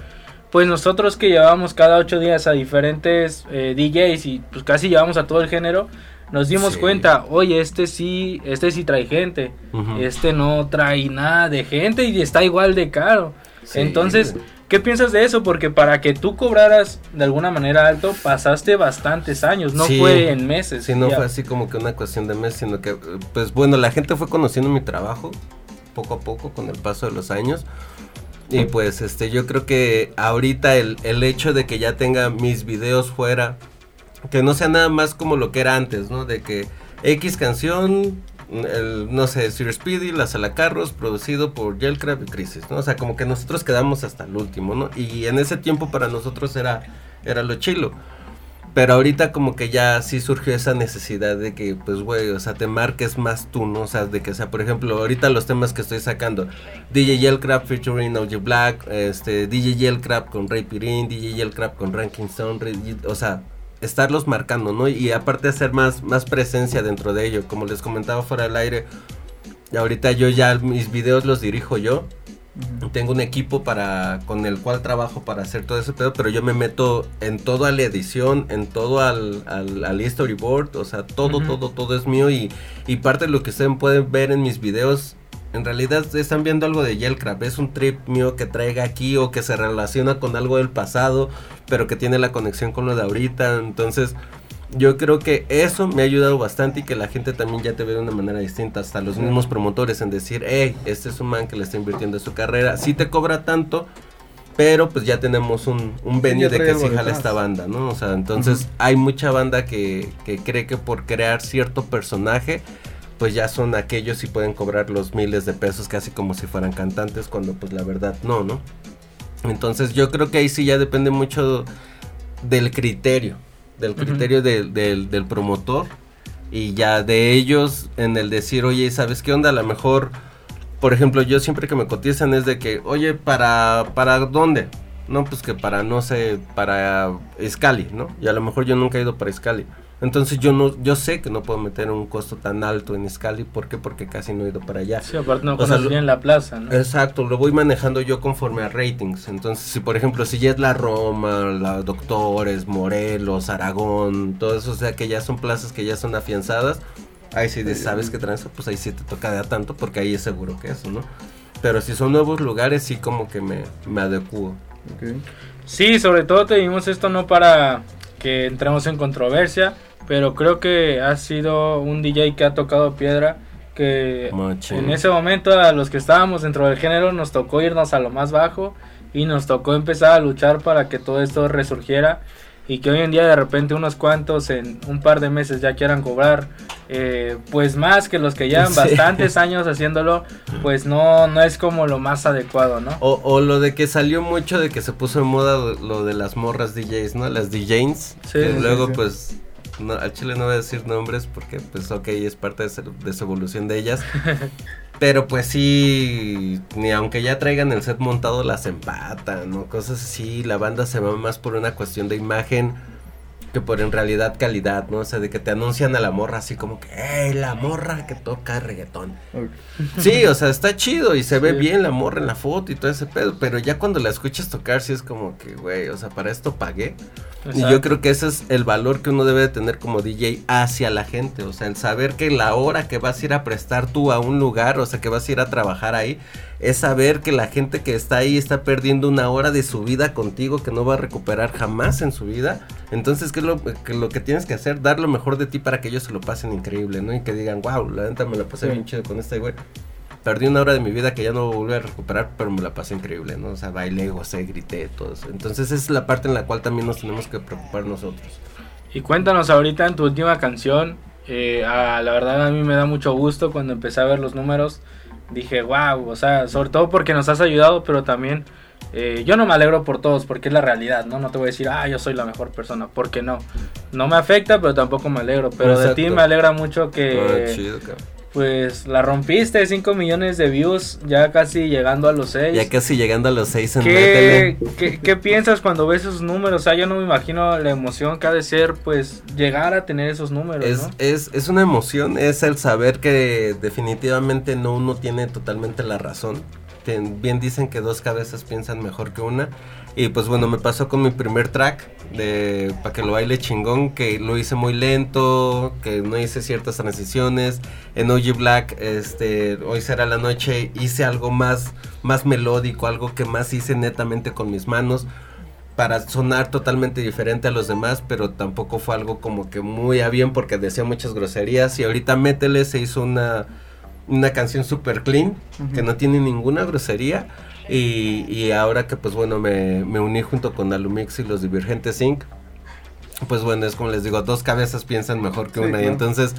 pues nosotros que llevamos cada ocho días a diferentes eh, DJs y pues casi llevamos a todo el género, nos dimos Sí. cuenta, oye, este sí, este sí trae gente, Ujú. este no trae nada de gente y está igual de caro. Sí, Entonces. ¿qué piensas de eso? Porque para que tú cobraras de alguna manera alto, pasaste bastantes años, no Sí. fue en meses. Sí, no ya. fue así como que una cuestión de mes, sino que, pues bueno, la gente fue conociendo mi trabajo poco a poco con el paso de los años. Y pues este, yo creo que ahorita el, el hecho de que ya tenga mis videos fuera, que no sea nada más como lo que era antes, ¿no? De que X canción, el, no sé, Sir Speedy, La Sala Carros, producido por Yelcraft y Crisis, ¿no? O sea, como que nosotros quedamos hasta el último, ¿no? Y en ese tiempo para nosotros era, era lo chilo. Pero ahorita como que ya sí surgió esa necesidad de que, pues, güey, o sea, te marques más tú, ¿no? O sea, de que, sea, por ejemplo, ahorita los temas que estoy sacando, DJ Yellcraft featuring OG Black, este, DJ Yellcraft con Ray Pirin, DJ Yellcraft con Ranking Stone, o sea, estarlos marcando, ¿no? Y aparte hacer más, más presencia dentro de ello, como les comentaba fuera del aire, ahorita yo ya mis videos los dirijo yo, tengo un equipo para con el cual trabajo para hacer todo ese pedo, pero yo me meto en toda la edición, en todo al, al, al storyboard, o sea, todo, todo, todo es mío y, y parte de lo que ustedes pueden ver en mis videos, en realidad están viendo algo de Yellcraft, es un trip mío que traiga aquí o que se relaciona con algo del pasado, pero que tiene la conexión con lo de ahorita, entonces... Yo creo que eso me ha ayudado bastante y que la gente también ya te ve de una manera distinta, hasta los mismos promotores en decir, hey, este es un man que le está invirtiendo en su carrera, sí te cobra tanto, pero pues ya tenemos un, un ya de que sí jala esta banda, ¿no? O sea, entonces hay mucha banda que, que cree que por crear cierto personaje, pues ya son aquellos y pueden cobrar los miles de pesos casi como si fueran cantantes, cuando pues la verdad no, ¿no? Entonces yo creo que ahí sí ya depende mucho del criterio, del criterio del- del- del promotor y ya de ellos en el decir, oye, ¿sabes qué onda? A lo mejor, por ejemplo, yo siempre que me cotizan es de que, oye, ¿para, para dónde? No, pues que para, no sé, para Scali, ¿no? Y a lo mejor yo nunca he ido para Scali. Entonces yo no, yo sé que no puedo meter un costo tan alto en Scali, ¿por qué? Porque casi no he ido para allá. Sí, aparte no conoces bien la plaza, ¿no? Exacto, lo voy manejando yo conforme a ratings. Entonces, si por ejemplo, si ya es la Roma, la Doctores, Morelos, Aragón, todo eso, o sea que ya son plazas que ya son afianzadas, ahí sí de- sabes que tranza, pues ahí sí te toca de a tanto porque ahí es seguro que eso, ¿no? Pero si son nuevos lugares, sí como que me, me adecuo. Sí, sobre todo te dimos esto no para que entremos en controversia, pero creo que ha sido un DJ que ha tocado piedra, que Machín. en ese momento a los que estábamos dentro del género nos tocó irnos a lo más bajo y nos tocó empezar a luchar para que todo esto resurgiera y que hoy en día de repente unos cuantos en un par de meses ya quieran cobrar eh, pues más que los que llevan Sí. bastantes años haciéndolo pues no no es como lo más adecuado no O, o lo de que salió mucho de que se puso en moda lo- de las morras DJs, ¿no? Las DJs. Sí, que sí, luego pues no, al chile no voy a decir nombres porque pues ok, es parte de, de esa evolución de ellas. Pero pues sí, ni aunque ya traigan el set montado las empatan, ¿no? Cosas así, la banda se va más por una cuestión de imagen que por en realidad calidad, ¿no? O sea, de que te anuncian a la morra así como que, ¡Ey, la morra que toca reggaetón! Sí, o sea, está chido y se ve bien la morra en la foto y todo ese pedo, pero ya cuando la escuchas tocar sí es como que, güey, o sea, para esto pagué. Y yo creo que ese es el valor que uno debe de tener como DJ hacia la gente. O sea, el saber que la hora que vas a ir a prestar tú a un lugar, o sea, que vas a ir a trabajar ahí, es saber que la gente que está ahí está perdiendo una hora de su vida contigo que no va a recuperar jamás en su vida. Entonces, ¿qué es lo que, lo que tienes que hacer? Dar lo mejor de ti para que ellos se lo pasen increíble, ¿no? Y que digan, wow, la neta me la pasé Sí. bien chido con este güey. Perdí una hora de mi vida que ya no voy a a recuperar, pero me la pasé increíble, ¿no? O sea, bailé, gocé, grité, todo eso. Entonces, esa es la parte en la cual también nos tenemos que preocupar nosotros. Y cuéntanos ahorita en tu última canción. eh, ah, la verdad a mí me da mucho gusto cuando empecé a ver los números. Dije, wow, o sea, sobre todo porque nos has ayudado, pero también eh, yo no me alegro por todos, porque es la realidad, ¿no? No te voy a decir, ah, yo soy la mejor persona, porque no. No me afecta, pero tampoco me alegro. Pero de ti me alegra mucho que, Ah, chido. Pues, la rompiste, 5 millones de views, ya casi llegando a los 6. Ya casi llegando a los seis en ¿Qué, qué, qué piensas cuando ves esos números? O sea, yo no me imagino la emoción que ha de ser, pues, llegar a tener esos números, Es, ¿no? es, es una emoción, es el saber que definitivamente no uno tiene totalmente la razón. Bien dicen que dos cabezas piensan mejor que una. Y pues bueno, me pasó con mi primer track de para que lo baile chingón, que lo hice muy lento, que no hice ciertas transiciones. En OG Black, este, hoy será la noche, hice algo más, más melódico, algo que más hice netamente con mis manos para sonar totalmente diferente a los demás, pero tampoco fue algo como que muy a bien porque decía muchas groserías. Y ahorita Métele se hizo una, una canción super clean, que no tiene ninguna grosería. Y, y ahora que pues bueno, me, me uní junto con Alumix y los Divergentes Inc. Pues bueno, es como les digo, dos cabezas piensan mejor que Sí, una. Y entonces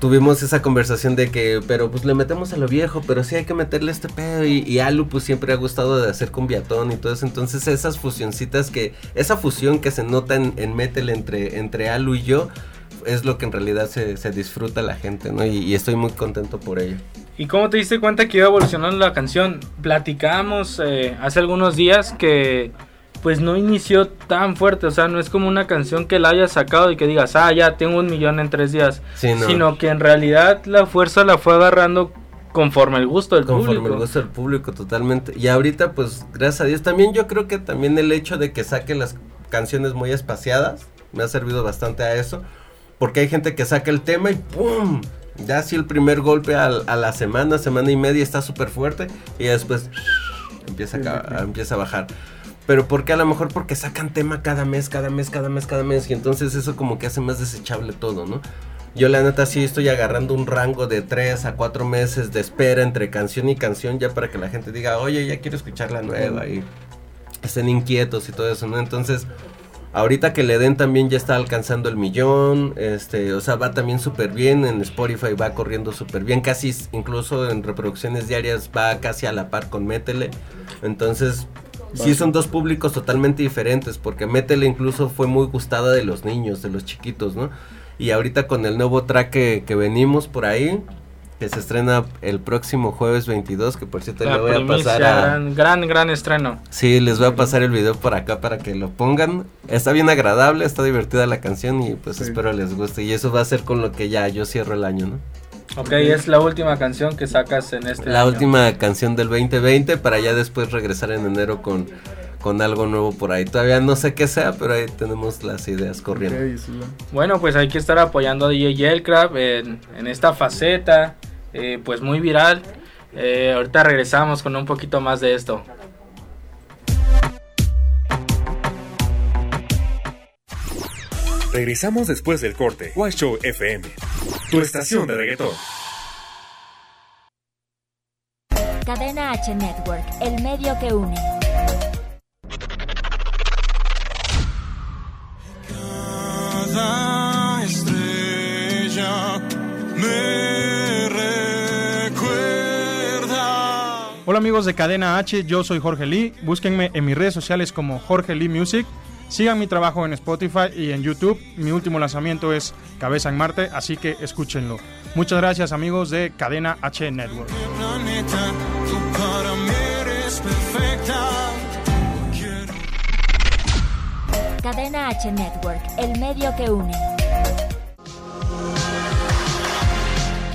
tuvimos esa conversación de que, pero pues le metemos a lo viejo, pero sí hay que meterle este pedo. Y, y Alu pues siempre ha gustado de hacer cumbiatón y todo eso. Entonces esas fusioncitas que, esa fusión que se nota en, en Metal entre, entre Alu y yo, es lo que en realidad se, se disfruta la gente, ¿no? Y, y estoy muy contento por ello. ¿Y cómo te diste cuenta que iba evolucionando la canción? Platicamos eh, hace algunos días que pues no inició tan fuerte, o sea, no es como una canción que la hayas sacado y que digas, ah, ya tengo un millón en tres días, Sí, no. sino que en realidad la fuerza la fue agarrando conforme el gusto del Conforme público. el gusto del público, totalmente. Y ahorita, pues, gracias a Dios, también yo creo que también el hecho de que saque las canciones muy espaciadas me ha servido bastante a eso. Porque hay gente que saca el tema y ¡pum! Ya si el primer golpe al- a, la semana, semana y media está súper fuerte y después empieza a, ca- empieza a bajar. Pero porque a lo mejor porque sacan tema cada mes, cada mes, cada mes, cada mes. Y entonces eso como que hace más desechable todo, ¿no? Yo la neta sí estoy agarrando un rango de 3 a 4 meses de espera entre canción y canción ya para que la gente diga, oye, ya quiero escuchar la nueva y estén inquietos y todo eso, ¿no? Entonces, ahorita que le den también ya está alcanzando el millón, este, o sea, va también súper bien, en Spotify va corriendo súper bien, casi incluso en reproducciones diarias va casi a la par con Métele, entonces... Sí, son dos públicos totalmente diferentes, porque Métele incluso fue muy gustada de los niños, de los chiquitos, ¿no? Y ahorita con el nuevo track que, que venimos por ahí, que se estrena el próximo jueves 22, que por cierto La le voy a pasar a... gran, gran, gran estreno. Sí, les voy a pasar el video por acá para que lo pongan. Está bien agradable, está divertida la canción y pues espero les guste. Y eso va a ser con lo que ya yo cierro el año, ¿no? Ok, es la última canción que sacas en este La año. última canción del 2020 para ya después regresar en enero con, con algo nuevo por ahí. Todavía no sé qué sea, pero ahí tenemos las ideas corriendo. Bueno, pues hay que estar apoyando a DJ Yelcraft en, en esta faceta, eh, pues muy viral. Eh, ahorita regresamos con un poquito más de esto. Regresamos después del corte. White Show FM, tu estación de reggaetón. Cadena H Network, el medio que une. Cada estrella me Hola amigos de Cadena H, yo soy Jorge Lee. Búsquenme en mis redes sociales como Jorge Lee Music. Sigan mi trabajo en Spotify y en YouTube. Mi último lanzamiento es Cabeza en Marte, así que escúchenlo. Muchas gracias amigos de Cadena H Network. Cadena H Network, el medio que une.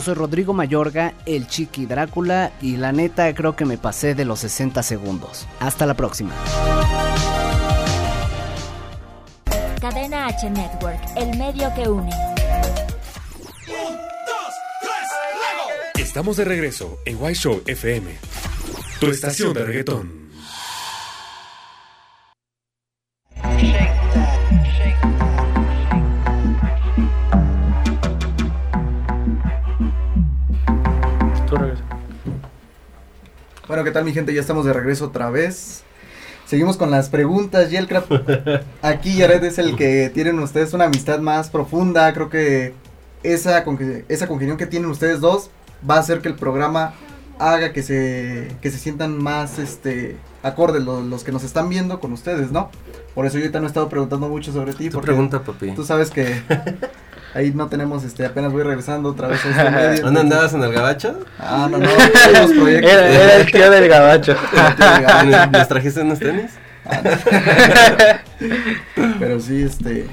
Yo soy Rodrigo Mayorga, el Chiqui Drácula, y la neta creo que me pasé de los 60 segundos. Hasta la próxima. Cadena H Network, el medio que une. Estamos de regreso en White Show FM, tu estación de reggaetón. Bueno, ¿qué tal mi gente? Ya estamos de regreso otra vez. Seguimos con las preguntas. Y el aquí Jared es el que tienen ustedes una amistad más profunda. Creo que esa, esa congenión que tienen ustedes dos va a hacer que el programa haga que se, que se sientan más este acordes los, los que nos están viendo con ustedes, ¿no? Por eso yo ahorita no he estado preguntando mucho sobre ti. Tú porque pregunta, papi. Tú sabes que ahí no tenemos, este, apenas voy regresando otra vez a este medio. ¿Dónde andabas en el gabacho? Ah, no, no, tenemos proyectos. Era- era el tío del gabacho. ¿Nos trajiste unos tenis? Pero sí, este.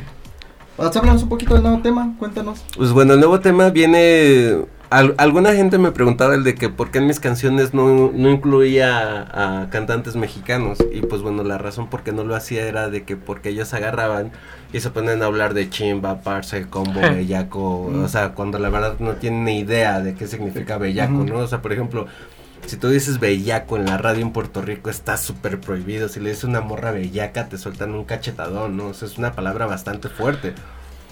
Pues, Háblanos un poquito del nuevo tema, cuéntanos. Pues bueno, el nuevo tema viene... al- alguna gente me preguntaba el de que por qué en mis canciones no, no incluía a, a cantantes mexicanos. Y pues bueno, la razón por qué no lo hacía era de que porque ellos agarraban y se ponen a hablar de chimba, parce, combo, bellaco. O sea, cuando la verdad no tienen ni idea de qué significa bellaco. ¿no? O sea, por ejemplo... Si tú dices bellaco en la radio en Puerto Rico está súper prohibido. Si le dices una morra bellaca te sueltan un cachetadón, ¿no? O sea, es una palabra bastante fuerte.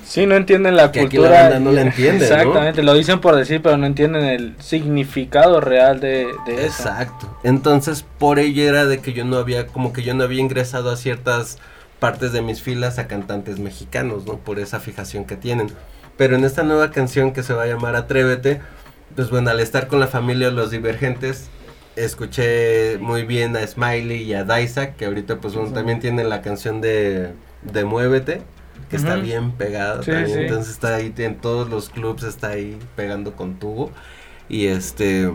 Sí, no entienden la Que aquí cultura. la banda no la entiende, ¿no? Exactamente, lo dicen por decir, pero no entienden el significado real de, de eso. Exacto. Entonces, por ello era de que yo no había, como que yo no había ingresado a ciertas partes de mis filas a cantantes mexicanos, ¿no? Por esa fijación que tienen. Pero en esta nueva canción que se va a llamar Atrévete, pues bueno, al estar con la familia Los Divergentes, escuché muy bien a Smiley y a Daisa, que ahorita pues bueno, también tienen la canción de, de Muévete, que está bien pegada Sí, también. sí. Entonces está ahí en todos los clubs, está ahí pegando con tubo. Y este...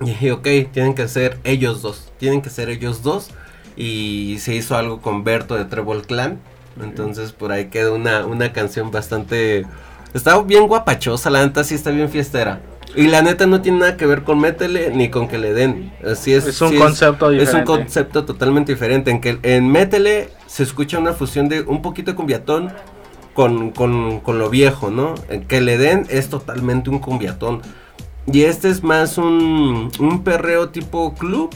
Y dije, ok, tienen que ser ellos dos. Tienen que ser ellos dos. Y se hizo algo con Berto de Treble Clan. Entonces por ahí queda una, una canción bastante... Está bien guapachosa, la neta sí está bien fiestera. Y la neta no tiene nada que ver con métele ni con que le den. Así es, Es un sí concepto Es un diferente. concepto totalmente diferente. En que en métele se escucha una fusión de un poquito de cumbiatón con, con, con lo viejo, ¿no? En que le den es totalmente un cumbiatón. Y este es más un, un perreo tipo club,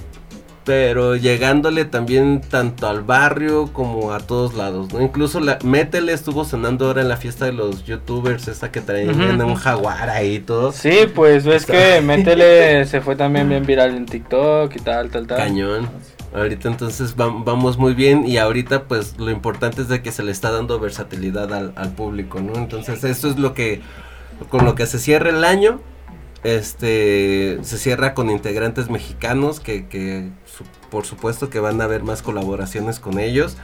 pero llegándole también tanto al barrio como a todos lados, ¿no? Incluso la Métele estuvo sonando ahora en la fiesta de los youtubers, esa que traían Ujú. un jaguar ahí y todo. Sí, pues ves que Métele se fue también bien viral en TikTok y tal, tal, tal. Cañón. Ahorita entonces vam- vamos muy bien y ahorita pues lo importante es de que se le está dando versatilidad al, al público, ¿no? Entonces eso es lo que, con lo que se cierra el año, este, se cierra con integrantes mexicanos que, que por supuesto que van a haber más colaboraciones con ellos.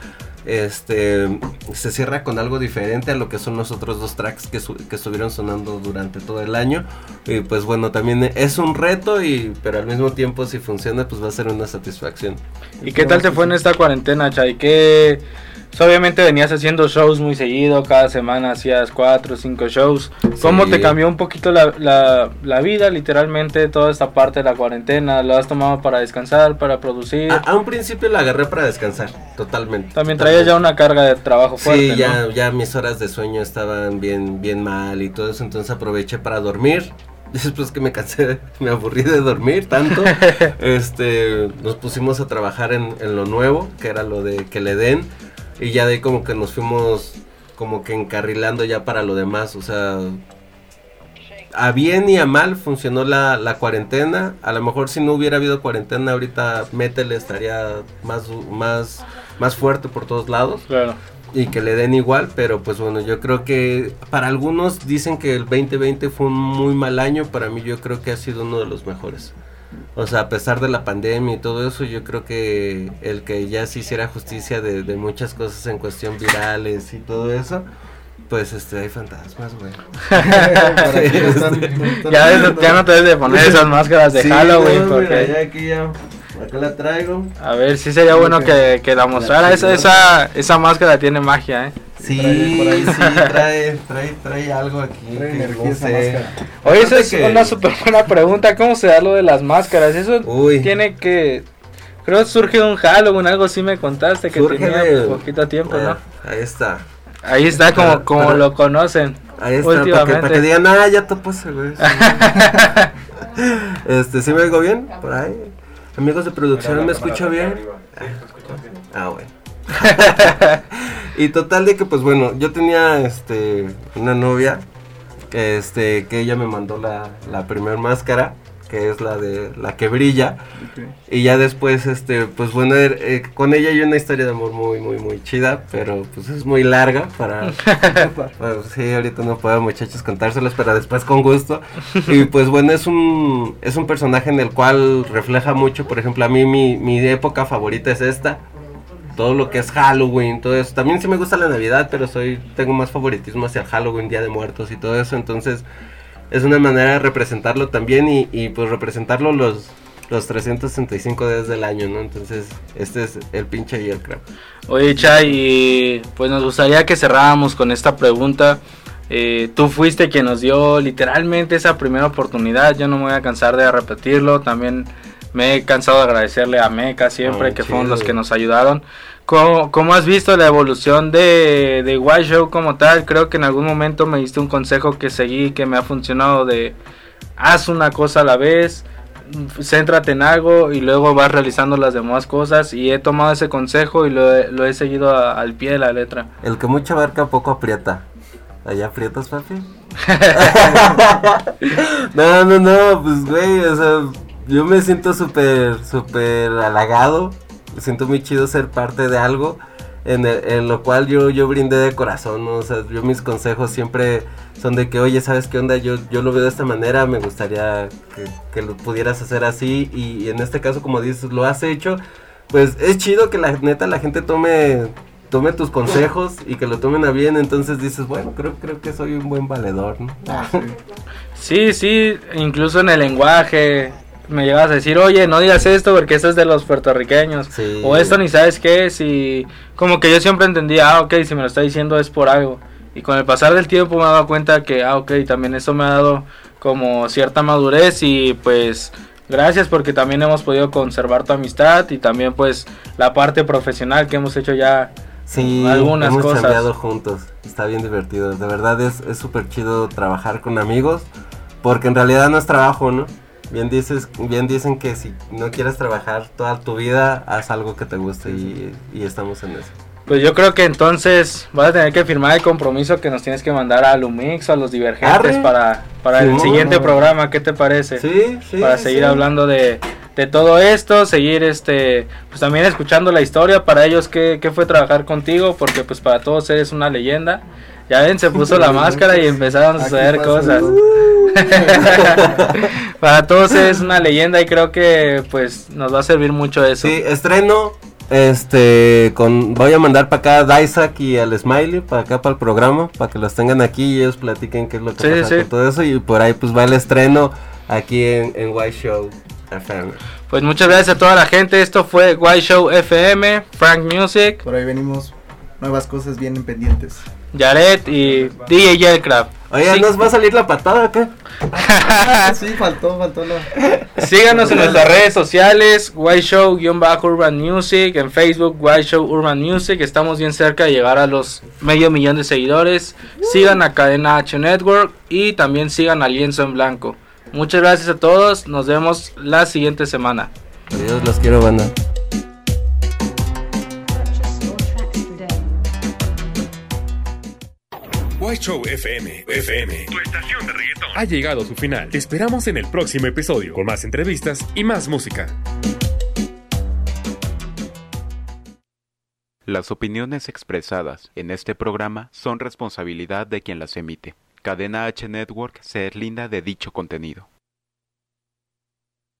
Este, se cierra con algo diferente a lo que son los otros dos tracks que, que estuvieron sonando durante todo el año. Y pues bueno, también es un reto, y, pero al mismo tiempo si funciona pues va a ser una satisfacción. ¿Y qué tal te fue en esta cuarentena, Chay? ¿Qué Obviamente venías haciendo shows muy seguido, cada semana hacías cuatro o cinco shows. ¿Cómo Sí. te cambió un poquito la, la, la vida, literalmente, toda esta parte de la cuarentena? ¿Lo has tomado para descansar, para producir? A, a un principio la agarré para descansar, totalmente. También traías ya una carga de trabajo fuerte, Sí, ya, ¿no? ya mis horas de sueño estaban bien, bien mal y todo eso, entonces aproveché para dormir. Después que me cansé, me aburrí de dormir tanto, este, nos pusimos a trabajar en, en lo nuevo, que era lo de que le den, y ya de ahí como que nos fuimos como que encarrilando ya para lo demás, o sea, a bien y a mal funcionó la, la cuarentena. A lo mejor si no hubiera habido cuarentena ahorita Metal estaría más, más, más fuerte por todos lados. Claro. Y que le den igual, pero pues bueno, yo creo que para algunos dicen que el 2020 fue un muy mal año, para mí yo creo que ha sido uno de los mejores. O sea, a pesar de la pandemia y todo eso, yo creo que el que ya se hiciera justicia de, de muchas cosas en cuestión virales y todo eso, pues este hay fantasmas, güey. Sí, este, ya, ves- ya no te debes de poner esas máscaras de Sí, Halloween. no, porque... mira, ya aquí ya, acá la traigo. A ver, sí sería bueno que, que la mostrara. Esa, esa, esa máscara tiene magia, ¿eh? Sí, sí, trae, trae, trae algo aquí. Trae que energía no esa sé. máscara. Oye, Aparte es que- una súper buena pregunta. ¿Cómo se da lo de las máscaras? Eso Uy. tiene que... Creo que surge un Halloween, algo así me contaste que Surge tenía de- poquito tiempo, ¿no? Ah, Ahí está. Ahí está como, como lo conocen Ahí está, para que, para que últimamente. digan, ah, ya topó ese güey. sí". este, ¿sí me oigo bien? Por ahí. Amigos de producción, ¿me escucho bien? Ah, bueno. y total de que, pues bueno, yo tenía, este, una novia, que, este, que ella me mandó la, la primer máscara, que es la de, la que brilla. Y ya después, este, pues bueno, er- eh, con ella hay una historia de amor muy, muy, muy chida, pero pues es muy larga para... Sí, ahorita no puedo muchachos contárselos, pero después con gusto. Y pues bueno, es un, es un personaje en el cual refleja mucho, por ejemplo, a mí mi, mi época favorita es esta. Todo lo que es Halloween, todo eso. También sí me gusta la Navidad, pero soy tengo más favoritismo hacia el Halloween, Día de Muertos y todo eso. Entonces es una manera de representarlo también y, pues representarlo los, los 365 días del año, ¿no? Entonces este es el pinche y el crap. Oye, Chay, pues nos gustaría que cerráramos con esta pregunta. Eh, tú fuiste quien nos dio literalmente esa primera oportunidad. Yo no me voy a cansar de repetirlo. También me he cansado de agradecerle a Meca siempre, Oh, que fueron chido. los que nos ayudaron. ¿Cómo, cómo has visto la evolución de, de White Show como tal? Creo que en algún momento me diste un consejo que seguí, que me ha funcionado de haz una cosa a la vez, céntrate en algo y luego vas realizando las demás cosas y he tomado ese consejo y lo lo he seguido a- al pie de la letra. El que mucho abarca poco aprieta. ¿Allá aprietas, papi? no, no, no, pues güey, o sea, yo me siento súper, súper halagado. Me siento muy chido ser parte de algo en, el- en lo cual yo, yo brindé de corazón. O sea, yo mis consejos siempre son de que, oye, ¿sabes qué onda? Yo, yo lo veo de esta manera, me gustaría que, que lo pudieras hacer así y, y en este caso, como dices, lo has hecho. Pues es chido que la neta la gente tome tome tus consejos y que lo tomen a bien, entonces dices, bueno, creo creo que soy un buen valedor, ¿no? Sí, sí, incluso en el lenguaje me llegas a decir, oye, no digas esto porque esto es de los puertorriqueños. Sí. O esto ni sabes qué es. Y como que yo siempre entendía, ah, ok, si me lo está diciendo es por algo. Y con el pasar del tiempo me he dado cuenta que, ah, ok, también eso me ha dado como cierta madurez y pues gracias porque también hemos podido conservar tu amistad y también pues la parte profesional que hemos hecho ya Sí, algunas hemos cosas. chambeado juntos, está bien divertido, de verdad es es súper chido trabajar con amigos, porque en realidad no es trabajo, ¿no? Bien dices, bien dicen que si no quieres trabajar toda tu vida, haz algo que te guste y, y estamos en eso. Pues yo creo que entonces vas a tener que firmar el compromiso que nos tienes que mandar a Lumix o a los divergentes Arre. para, para el siguiente programa. ¿Qué te parece? Sí, sí. Para seguir sí. hablando de, de todo esto, seguir este, pues también escuchando la historia para ellos qué, qué fue trabajar contigo, porque pues para todos eres una leyenda. Ya ven, se puso la máscara y empezaron a suceder cosas. todo. para todos es una leyenda y creo que pues nos va a servir mucho eso. Sí, estreno. Este, con, voy a mandar para acá a Daisak y al Smiley, para acá para el programa, para que los tengan aquí y ellos platiquen qué es lo que Sí, pasa sí. con todo eso. Y por ahí pues va el estreno aquí en, en White Show FM. Pues muchas gracias a toda la gente. Esto fue White Show FM, Frank Music. Por ahí venimos. nuevas cosas vienen pendientes. Jared y DJ Yelcraft. Oye, Sí. ¿nos va a salir la patada acá? sí, faltó, faltó la... Síganos en nuestras redes sociales, White Show-Urban Music, en Facebook, White Show Urban Music. Estamos bien cerca de llegar a los medio millón de seguidores. Sigan a Cadena H Network y también sigan a Lienzo en Blanco. Muchas gracias a todos. Nos vemos la siguiente semana. Adiós, los quiero, banda. White Show FM, FM, tu estación de reggaetón. Ha llegado a su final. Te esperamos en el próximo episodio con más entrevistas y más música. Las opiniones expresadas en este programa son responsabilidad de quien las emite. Cadena H Network se deslinda de dicho contenido.